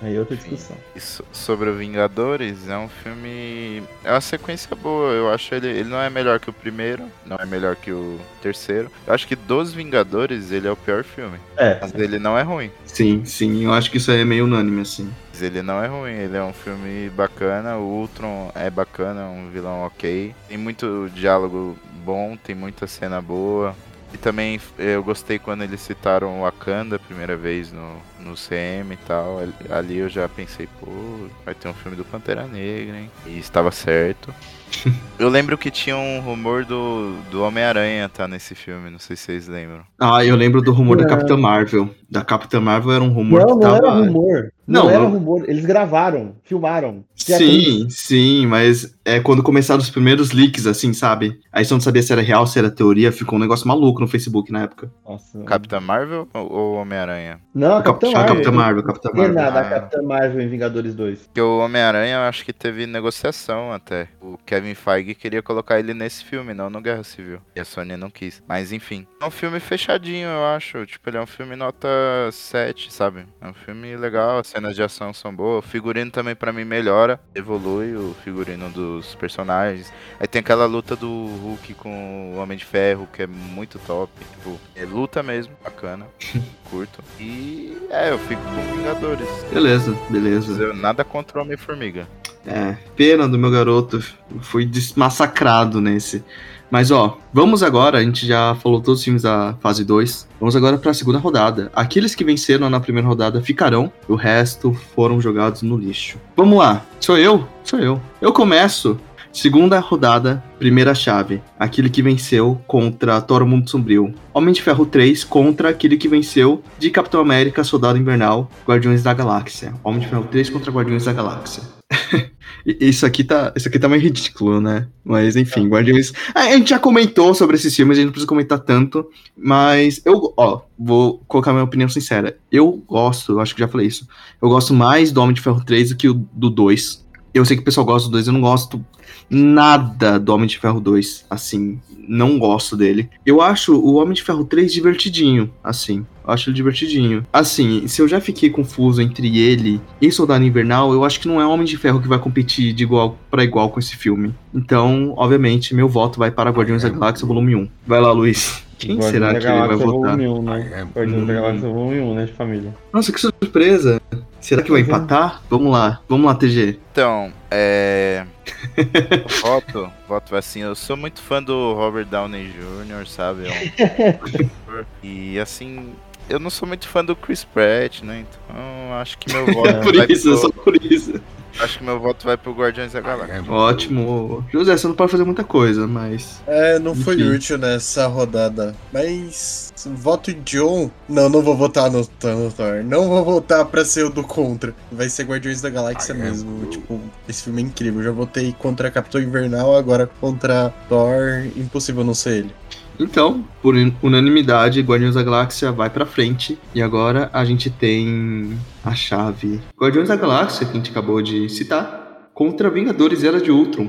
Aí é outra discussão. E so- sobre o Vingadores, é um filme. É uma sequência boa. Eu acho ele. Ele não é melhor que o primeiro, não é melhor que o terceiro. Eu acho que dos Vingadores, ele é o pior filme. É. Mas ele não é ruim. Sim, sim, eu acho que isso aí é meio unânime, assim. Mas ele não é ruim, ele é um filme bacana. O Ultron é bacana, é um vilão ok. Tem muito diálogo bom, tem muita cena boa. E também eh, eu gostei quando eles citaram o Wakanda a primeira vez no, no CM e tal. Ali- eu já pensei, pô, vai ter um filme do Pantera Negra, hein? E estava certo. Eu lembro que tinha um rumor do, do Homem-Aranha tá nesse filme, não sei se vocês lembram. Ah, eu lembro do rumor da Não. Capitã Marvel. Da Capitã Marvel era um rumor Não, que não tava. era rumor. Não, Não, era eu- rumor. Eles gravaram, filmaram. Sim, sim, mas é quando começaram os primeiros leaks, assim, sabe? Aí você não sabia se era real, se era teoria, ficou um negócio maluco no Facebook na época. Nossa. Capitã Marvel ou, Homem-Aranha? Não, a A Cap- Capitã a Marvel. Capitã Marvel, a Capitã Não tem Marvel. nada, Ah. a Capitã Marvel em Vingadores 2. Porque o Homem-Aranha eu acho que teve negociação até. O Kevin Feige queria colocar ele nesse filme, não no Guerra Civil. E a Sony não quis. Mas enfim. É um filme fechadinho, eu acho. Tipo, ele é um filme nota 7, sabe? É um filme legal, as cenas de ação são boas. O figurino também pra mim melhora. Evolui o figurino dos personagens. Aí tem aquela luta do Hulk com o Homem de Ferro, que é muito top. Tipo, é luta mesmo, bacana. Curto. E é, eu fico com Vingadores. Beleza, beleza. Eu- Nada contra o Homem-Formiga. É, pena do meu garoto. Foi desmassacrado nesse. Mas ó, vamos agora, a gente já falou todos os filmes da fase 2. Vamos agora pra segunda rodada. Aqueles que venceram na primeira rodada ficarão, o resto foram jogados no lixo. Vamos lá. Sou eu? Sou eu. Eu começo. Segunda rodada, primeira chave. Aquele que venceu contra Thor Mundo Sombrio. Homem de Ferro 3 contra aquele que venceu de Capitão América, Soldado Invernal, Guardiões da Galáxia. Homem de Ferro 3 contra Guardiões da Galáxia. Isso aqui tá, isso aqui tá meio ridículo, né? Mas enfim, Guardiões. Ah, A gente já comentou sobre esses filmes, a gente não precisa comentar tanto. Mas eu, ó, vou colocar minha opinião sincera. Eu gosto, eu acho que já falei isso. Eu gosto mais do Homem de Ferro 3 do que o do 2. Eu sei que o pessoal gosta do 2, eu não gosto nada do Homem de Ferro 2. Assim, não gosto dele. Eu acho o Homem de Ferro 3 divertidinho, assim. Eu acho ele divertidinho. Assim, se eu já fiquei confuso entre ele e Soldado Invernal, eu acho que não é Homem de Ferro que vai competir de igual para igual com esse filme. Então, obviamente, meu voto vai para Guardiões da Galáxia Volume 1. Vai lá, Luiz. Quem Guardiões será que ele vai votar? Volume 1, né? Guardiões da Galáxia Volume 1, né, de família. Nossa, que surpresa. Será que vai empatar? Vamos lá. Vamos lá, TG. Então, é. voto, voto assim, eu sou muito fã do Robert Downey Jr., sabe? É um... e assim, eu não sou muito fã do Chris Pratt, né? Então acho que meu voto É por vai isso, pro... só por isso. Acho que meu voto vai pro Guardiões da Galáxia. Ótimo. José, você não pode fazer muita coisa, mas. É, não foi Enfim. útil nessa rodada. Mas. Voto John. Não, não vou votar no, no Thor. Não vou votar pra ser o do contra. Vai ser Guardiões da Galáxia mesmo. Tipo, esse filme é incrível. Eu já votei contra Capitão Invernal, agora contra Thor. Impossível não ser ele. Então, por un- unanimidade, Guardiões da Galáxia vai pra frente. E agora a gente tem a chave Guardiões da Galáxia, que a gente acabou de citar, contra Vingadores Era de Ultron,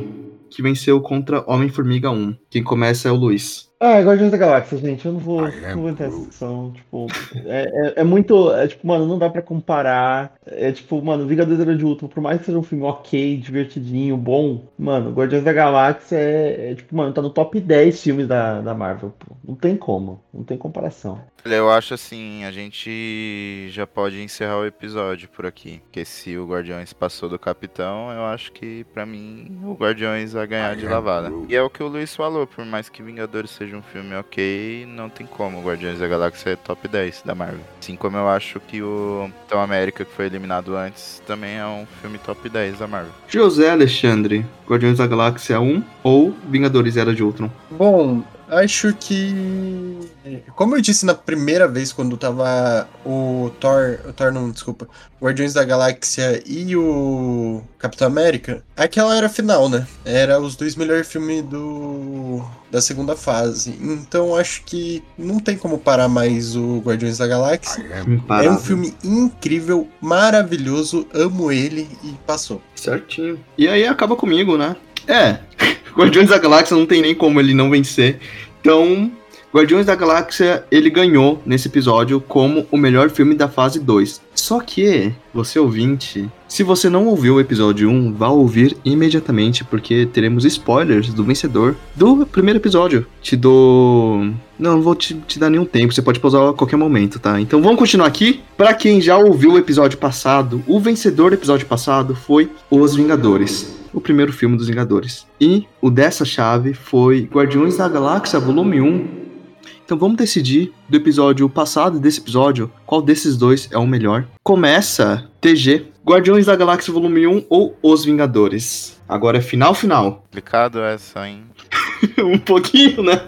que venceu contra Homem-Formiga 1. Quem começa é o Luiz. Ah, é Guardiões da Galáxia, gente. Eu não vou, não vou entrar nessa discussão. Tipo, é, é, é muito. É tipo, mano, não dá pra comparar. É tipo, mano, Vingadores Era de Ultron, por mais que seja um filme ok, divertidinho, bom, mano, Guardiões da Galáxia é, é, tipo, mano, tá no top 10 filmes da, da Marvel. Pô. Não tem como. Não tem comparação. Olha, Eu acho assim, a gente já pode encerrar o episódio por aqui. Porque se o Guardiões passou do Capitão, eu acho que pra mim o Guardiões vai ganhar de lavada. E é o que o Luiz falou, por mais que Vingadores seja um filme ok, não tem como. O Guardiões da Galáxia é top 10 da Marvel. Assim como eu acho que o Capitão América, que foi eliminado antes, também é um filme top 10 da Marvel. José Alexandre, Guardiões da Galáxia 1 ou Vingadores Era de Ultron? Bom, acho que. Como eu disse na primeira vez, quando tava o Thor. O Thor não, desculpa. Guardiões da Galáxia e o Capitão América, aquela era a final, né? Era os dois melhores filmes do. da segunda fase. Então acho que não tem como parar mais o Guardiões da Galáxia. É Imparável. um filme incrível, maravilhoso, amo ele e passou. Certinho. E aí acaba comigo, né? É, Guardiões da Galáxia não tem nem como ele não vencer. Então, Guardiões da Galáxia, ele ganhou nesse episódio como o melhor filme da fase 2. Só que, você ouvinte, se você não ouviu o episódio 1, vá ouvir imediatamente, porque teremos spoilers do vencedor do primeiro episódio. Te dou. Não, não vou te, te dar nenhum tempo, você pode pausar a qualquer momento, tá? Então vamos continuar aqui. Pra quem já ouviu o episódio passado, o vencedor do episódio passado foi Os Vingadores o primeiro filme dos Vingadores. E o dessa chave foi Guardiões da Galáxia Volume 1. Então vamos decidir do episódio passado e desse episódio qual desses dois é o melhor. Começa TG, Guardiões da Galáxia Volume 1 ou Os Vingadores. Agora é final final. Complicado essa, hein? um pouquinho, né?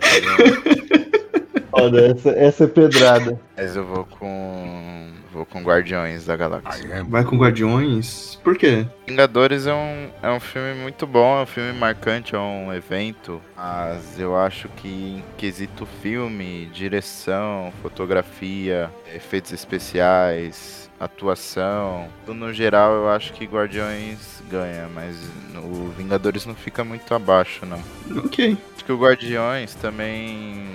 Olha, essa, essa é pedrada. Mas eu vou com. Vou com Guardiões da Galáxia. Vai com Guardiões? Por quê? Vingadores é um, é um filme muito bom, é um filme marcante, é um evento. Mas eu acho que em quesito filme, direção, fotografia, efeitos especiais, atuação, tudo no geral eu acho que Guardiões ganha, mas o Vingadores não fica muito abaixo, não. Ok. Que o Guardiões também.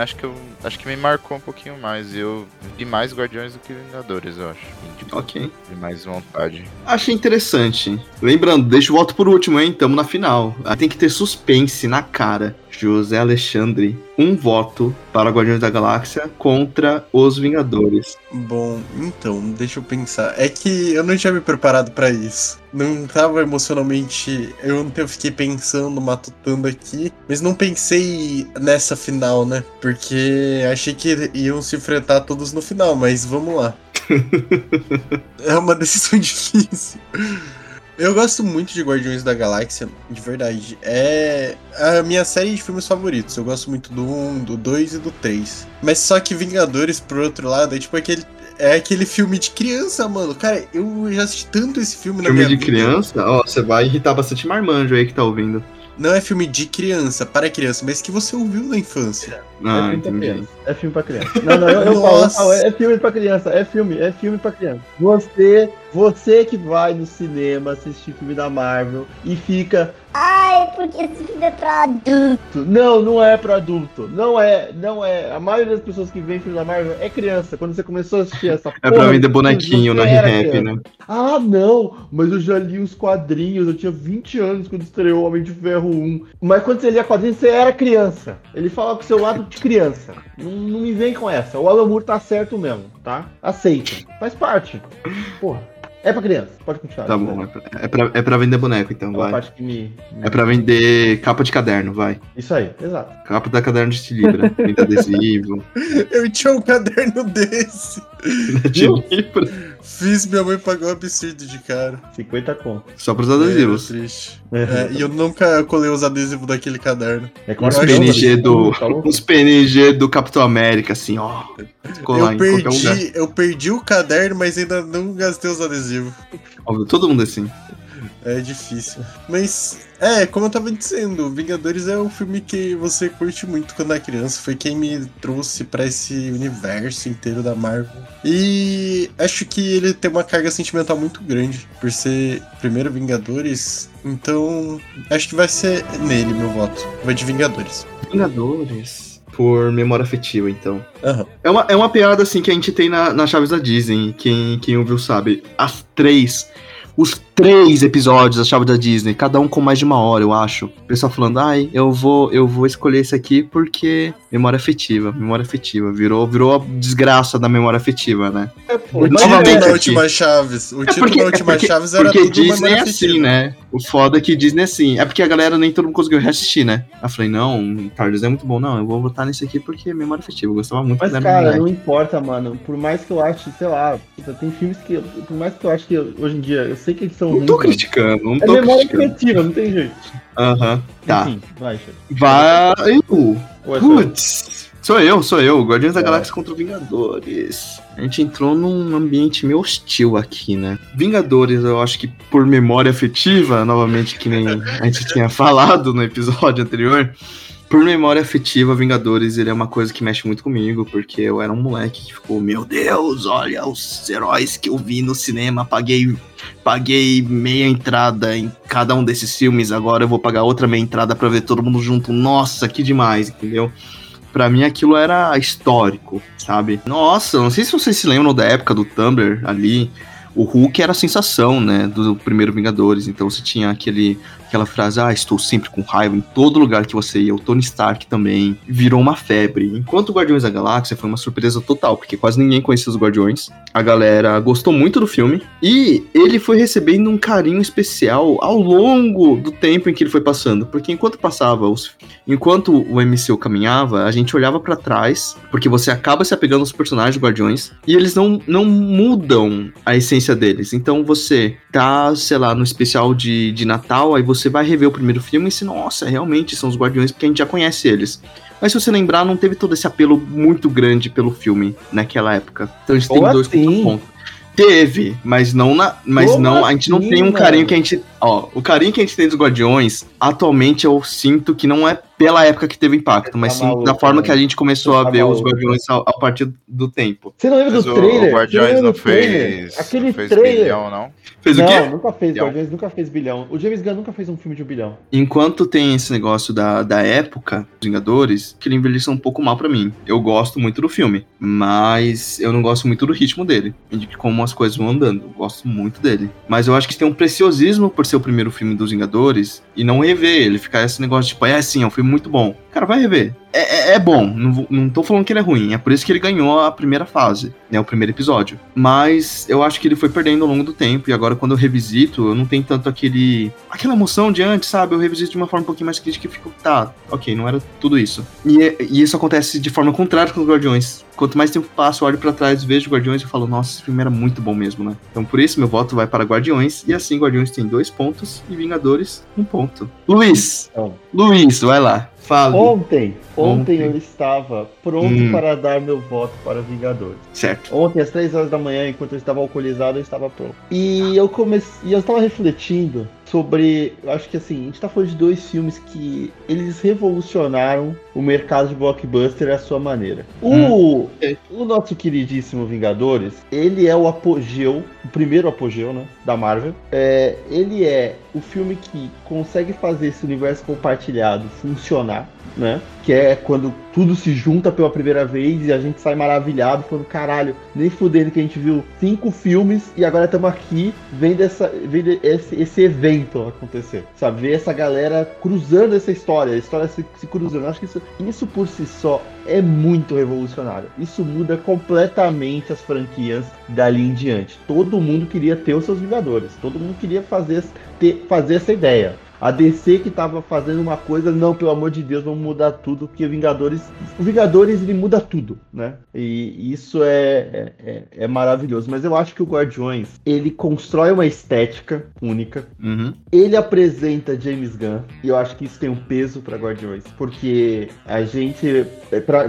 acho que eu. Acho que me marcou um pouquinho mais. Eu vi mais Guardiões do que Vingadores, eu acho. Tipo, Ok. Vi mais vontade. Achei interessante. Lembrando, deixa o voto por último, hein? Tamo na final. Tem que ter suspense na cara. José Alexandre, um voto para Guardiões da Galáxia contra os Vingadores. Bom, então, deixa eu pensar. É que eu não tinha me preparado pra isso. Não tava emocionalmente. Eu, eu fiquei pensando, matutando aqui. Mas não pensei nessa final, né? Porque achei que iam se enfrentar todos no final, mas vamos lá. é uma decisão difícil. Eu gosto muito de Guardiões da Galáxia, de verdade. É a minha série de filmes favoritos. Eu gosto muito do 1, do 2 e do 3. Mas só que Vingadores, por outro lado, é tipo aquele. É aquele filme de criança, mano. Cara, eu já assisti tanto esse filme, na Filme minha de vida. criança, ó, você vai irritar bastante marmanjo aí que tá ouvindo. Não é filme de criança, para criança, mas que você ouviu na infância. Ah, é filme pra entendi. criança. É filme pra criança. Não, não, eu, eu falo, é filme pra criança, é filme, é filme pra criança. Você, você que vai no cinema assistir filme da Marvel e fica. Ai, porque esse filme é pra adulto. Não, não é pra adulto. Não é, não é. A maioria das pessoas que vêm filme da Marvel é criança. Quando você começou a assistir essa É porra pra vender de bonequinho ReHap, criança. né? Ah, não, mas eu já li os quadrinhos, eu tinha 20 anos quando estreou Homem de Ferro 1. Mas quando você lia quadrinhos, você era criança. Ele fala com o seu lado de criança. Não, não me vem com essa. O Alan Moore tá certo mesmo, tá? Aceita. Faz parte. Porra. É pra criança, pode continuar. Tá bom, é pra, é pra, é pra vender boneco, então, É vai. parte que me. É pra vender capa de caderno, vai. Isso aí, exato. Capa da caderno de Libra. Vende adesivo. Eu tinha um caderno desse. de Libra. Fiz, minha mãe pagou um absurdo de cara. 50 conto. Só pros É, adesivos. triste. É, e eu nunca colei os adesivos daquele caderno. É Eu acho- PNG do. Tá? Uns PNG do Capitão América, assim, ó. Colar Eu em qualquer lugar. perdi, eu perdi o caderno, mas ainda não gastei os adesivos. Óbvio, todo mundo é assim. É difícil. Mas, é, como eu tava dizendo, Vingadores é um filme que você curte muito quando é criança. Foi quem me trouxe pra esse universo inteiro da Marvel. E acho que ele tem uma carga sentimental muito grande por ser primeiro Vingadores. Então, acho que vai ser nele meu voto. Vai de Vingadores. Vingadores. Por memória afetiva, então. Aham. É uma, é uma piada, assim, que a gente tem na, nas chaves da Disney. Quem, quem ouviu sabe. As três. Os três episódios da chave da Disney, cada um com mais de uma hora, eu acho. O pessoal falando, ai, eu vou, eu vou escolher esse aqui porque memória afetiva, memória afetiva. Virou, virou a desgraça da memória afetiva, né? O título da última Chaves. O É título porque, da é última porque- Chaves era porque tudo Disney memória é assim, afetiva. né? O foda é que Disney é assim. É porque a galera nem todo mundo conseguiu reassistir, né? Aí Eu falei, não, Carlos é muito bom. Não, eu vou votar nesse aqui porque é memória afetiva. Eu gostava muito Mas, cara, não importa, mano. Por mais que eu ache, sei lá, tem filmes que. Por mais que eu ache que hoje em dia, eu sei que eles são Não ruins. tô mano. criticando, não É tô memória criticando. afetiva, não tem jeito. Aham, tá. Enfim, vai, Chico. Vai. Putz. Sou eu, sou eu. Guardiões da É. Galáxia contra Vingadores. A gente entrou num ambiente meio hostil aqui, né? Vingadores, eu acho que por memória afetiva, novamente, que nem a gente tinha falado no episódio anterior. Por memória afetiva, Vingadores, ele é uma coisa que mexe muito comigo, porque eu era um moleque que ficou, meu Deus, olha os heróis que eu vi no cinema, paguei, paguei meia entrada em cada um desses filmes, agora eu vou pagar outra meia entrada pra ver todo mundo junto. Nossa, que demais, entendeu? Pra mim aquilo era histórico, sabe? Nossa, não sei se vocês se lembram da época do Tumblr ali. O Hulk era a sensação, né, do primeiro Vingadores. Então você tinha aquele, aquela frase, ah, estou sempre com raiva em todo lugar que você ia. O Tony Stark também virou uma febre. Enquanto Guardiões da Galáxia foi uma surpresa total, porque quase ninguém conhecia os Guardiões. A galera gostou muito do filme e ele foi recebendo um carinho especial ao longo do tempo em que ele foi passando, porque enquanto passava os enquanto o MCU caminhava, a gente olhava pra trás, porque você acaba se apegando aos personagens do Guardiões e eles não, não mudam a essência deles. Então você tá, sei lá, no especial de, de Natal, aí você vai rever o primeiro filme e se, nossa, realmente são os Guardiões porque a gente já conhece eles. Mas se você lembrar, não teve todo esse apelo muito grande pelo filme naquela época. Então a gente tem dois assim? contrapontos. Teve, mas não na, mas Como não, a gente não assim, tem um mano? carinho que a gente, ó, o carinho que a gente tem dos Guardiões, atualmente eu sinto que não é pela época que teve impacto, mas tá sim maluco, da forma mano. que a gente começou Você a tá ver os maluco. Guardiões a, a partir do tempo. Você não lembra Mas do o- trailer? o Guardiões não do trailer? fez, Aquele fez trailer. bilhão, não? Fez não, o quê? nunca fez. Bilhão. Guardiões nunca fez bilhão. O James Gunn nunca fez um filme de um bilhão. Enquanto tem esse negócio da, da época, dos Vingadores, que ele envelheceu um pouco mal pra mim. Eu gosto muito do filme, mas eu não gosto muito do ritmo dele, e de como as coisas vão andando. Eu gosto muito dele. Mas eu acho que tem um preciosismo por ser o primeiro filme dos Vingadores e não rever ele, ficar esse negócio tipo, é assim, é um filme muito bom. Cara, vai rever. É, é- é bom, não, não tô falando que ele é ruim, é por isso que ele ganhou a primeira fase, né, o primeiro episódio. Mas eu acho que ele foi perdendo ao longo do tempo, e agora quando eu revisito, eu não tenho tanto aquele. aquela emoção de antes, sabe? Eu revisito de uma forma um pouquinho mais crítica e fico, tá, ok, não era tudo isso. E, e isso acontece de forma contrária com os Guardiões. Quanto mais tempo passa, eu olho pra trás, vejo Guardiões e falo, nossa, esse filme era muito bom mesmo, né? Então por isso meu voto vai para Guardiões, e assim Guardiões tem dois pontos e Vingadores um ponto. Luiz! Então, Luiz, vai lá. Fala. ontem, ontem, Ontem. eu estava pronto Hum. para dar meu voto para Vingadores. Certo. Ontem, às 3 horas da manhã, enquanto eu estava alcoolizado, eu estava pronto. E eu comecei. E eu estava refletindo sobre. Eu acho que assim, a gente tá falando de dois filmes que eles revolucionaram o mercado de blockbuster à sua maneira. O, o nosso queridíssimo Vingadores, ele é o apogeu, o primeiro apogeu, né? Da Marvel. É, ele é o filme que consegue fazer esse universo compartilhado funcionar, né? Que é quando tudo se junta pela primeira vez e a gente sai maravilhado, falando, caralho, nem fudendo que a gente viu cinco filmes e agora estamos aqui vendo, essa, vendo esse, esse evento, acontecer. Sabe? Ver essa galera cruzando essa história, a história se, se cruzando. Eu acho que isso, isso por si só é muito revolucionário. Isso muda completamente as franquias dali em diante. Todo mundo queria ter os seus Vingadores. Todo mundo queria fazer, ter, fazer essa ideia. A DC que tava fazendo uma coisa, não, pelo amor de Deus, vamos mudar tudo, porque Vingadores. O Vingadores ele muda tudo, né? E isso é, é, é maravilhoso. Mas eu acho que o Guardiões ele constrói uma estética única. Uhum. Ele apresenta James Gunn, e eu acho que isso tem um peso para Guardiões, porque a gente,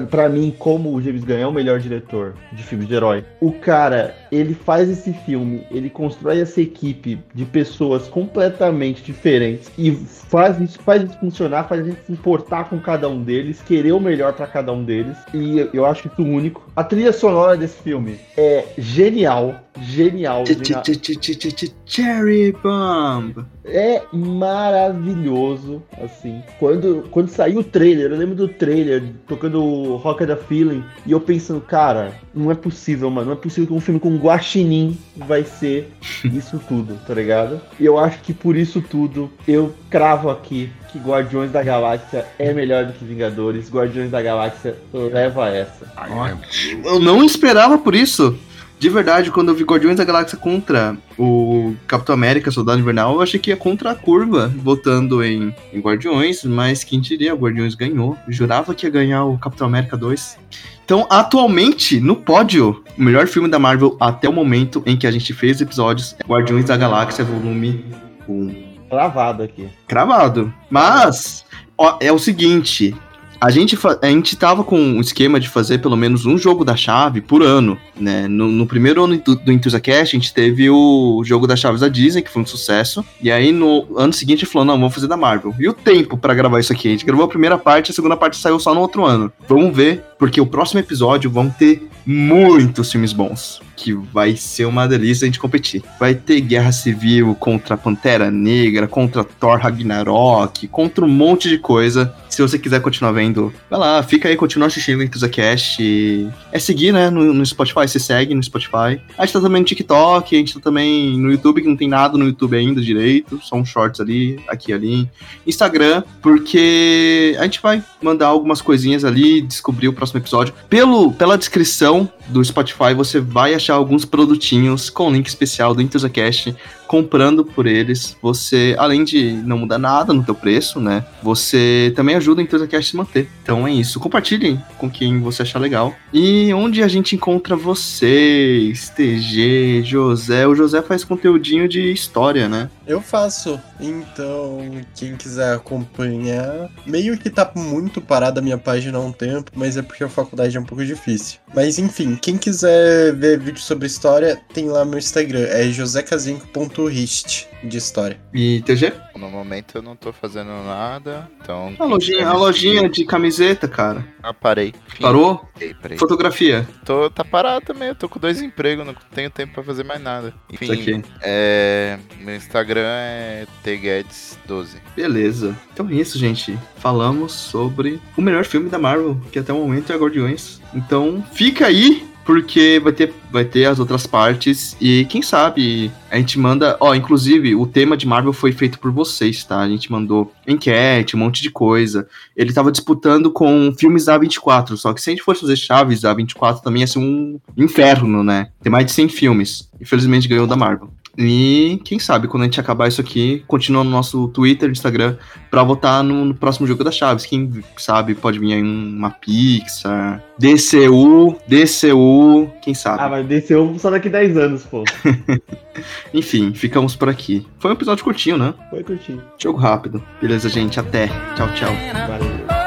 para mim, como o James Gunn é o melhor diretor de filmes de herói, o cara, ele faz esse filme, ele constrói essa equipe de pessoas completamente diferentes e faz isso, faz isso funcionar, faz a gente se importar com cada um deles, querer o melhor para cada um deles, e eu acho isso único. A trilha sonora desse filme é genial, genial. genial. Cherry Bomb. É maravilhoso, assim. Quando, quando saiu o trailer, eu lembro do trailer tocando Rock the Feeling e eu pensando, cara, não é possível, mano, não é possível que um filme com Guaxinim vai ser isso tudo, tá ligado? E eu acho que por isso tudo eu cravo aqui que Guardiões da Galáxia é melhor do que Vingadores. Guardiões da Galáxia leva essa. Eu não esperava por isso. De verdade, quando eu vi Guardiões da Galáxia contra o Capitão América, Soldado Invernal, eu achei que ia contra a curva, votando em, em Guardiões, mas quem diria, Guardiões ganhou. Eu jurava que ia ganhar o Capitão América 2. Então, atualmente, no pódio, o melhor filme da Marvel até o momento em que a gente fez episódios é Guardiões da Galáxia, volume 1. Cravado aqui. Cravado. Mas, ó, é o seguinte, a gente, a gente tava com um esquema de fazer pelo menos um jogo da chave por ano, né? No, no primeiro ano do, do Enthusiast, a gente teve o jogo das chaves da Disney, que foi um sucesso. E aí, no ano seguinte, a gente falou, não, vamos fazer da Marvel. E o tempo para gravar isso aqui? A gente gravou a primeira parte, a segunda parte saiu só no outro ano. Vamos ver, porque o próximo episódio vão ter muitos filmes bons. Que vai ser uma delícia a gente competir. Vai ter Guerra Civil contra Pantera Negra, contra Thor Ragnarok, contra um monte de coisa. Se você quiser continuar vendo, vai lá, fica aí, continua assistindo o Cast. É seguir, né? No, no, Spotify, você segue no Spotify. A gente tá também no TikTok, a gente tá também no YouTube, que não tem nada no YouTube ainda direito. Só uns shorts ali, aqui ali. Instagram, porque a gente vai mandar algumas coisinhas ali, descobrir o próximo episódio. Pelo, pela descrição do Spotify, você vai achar alguns produtinhos com link especial do Cast comprando por eles, você, além de não mudar nada no teu preço, né? Você também ajuda o EnthusiaCast a se manter. Então é isso. Compartilhem com quem você achar legal. E onde a gente encontra vocês? TG, José. O José faz conteúdinho de história, né? Eu faço. Então, quem quiser acompanhar, meio que tá muito parada a minha página há um tempo, mas é porque a faculdade é um pouco difícil. Mas enfim, quem quiser ver vídeo sobre história, tem lá meu Instagram, é josecasinco.rist de história. E TG? No momento eu não tô fazendo nada, então. A lojinha, a lojinha de camiseta, cara. Ah, parei. Parou? Parei, parei. Fotografia. Tô, tá parado também, eu tô com dois empregos, não tenho tempo pra fazer mais nada. Enfim, Isso aqui. é. Meu Instagram é tguedes12. Beleza. Então é isso, gente. Falamos sobre o melhor filme da Marvel, que até o momento é Guardiões. Então fica aí porque vai ter, vai ter as outras partes e quem sabe a gente manda, ó, inclusive o tema de Marvel foi feito por vocês, tá? A gente mandou enquete, um monte de coisa. Ele tava disputando com filmes da 24, só que se a gente fosse fazer Chaves, a 24 também ia ser um inferno, né? Tem mais de 100 filmes. Infelizmente ganhou da Marvel. E quem sabe, quando a gente acabar isso aqui, continua no nosso Twitter, Instagram, pra votar no, no próximo jogo da Chaves. Quem sabe pode vir aí uma Pixar, DCU, DCU, quem sabe. Ah, mas DCU só daqui 10 anos, pô. Enfim, ficamos por aqui. Foi um episódio curtinho, né? Foi curtinho. Jogo rápido. Beleza, gente. Até. Tchau, tchau. Valeu.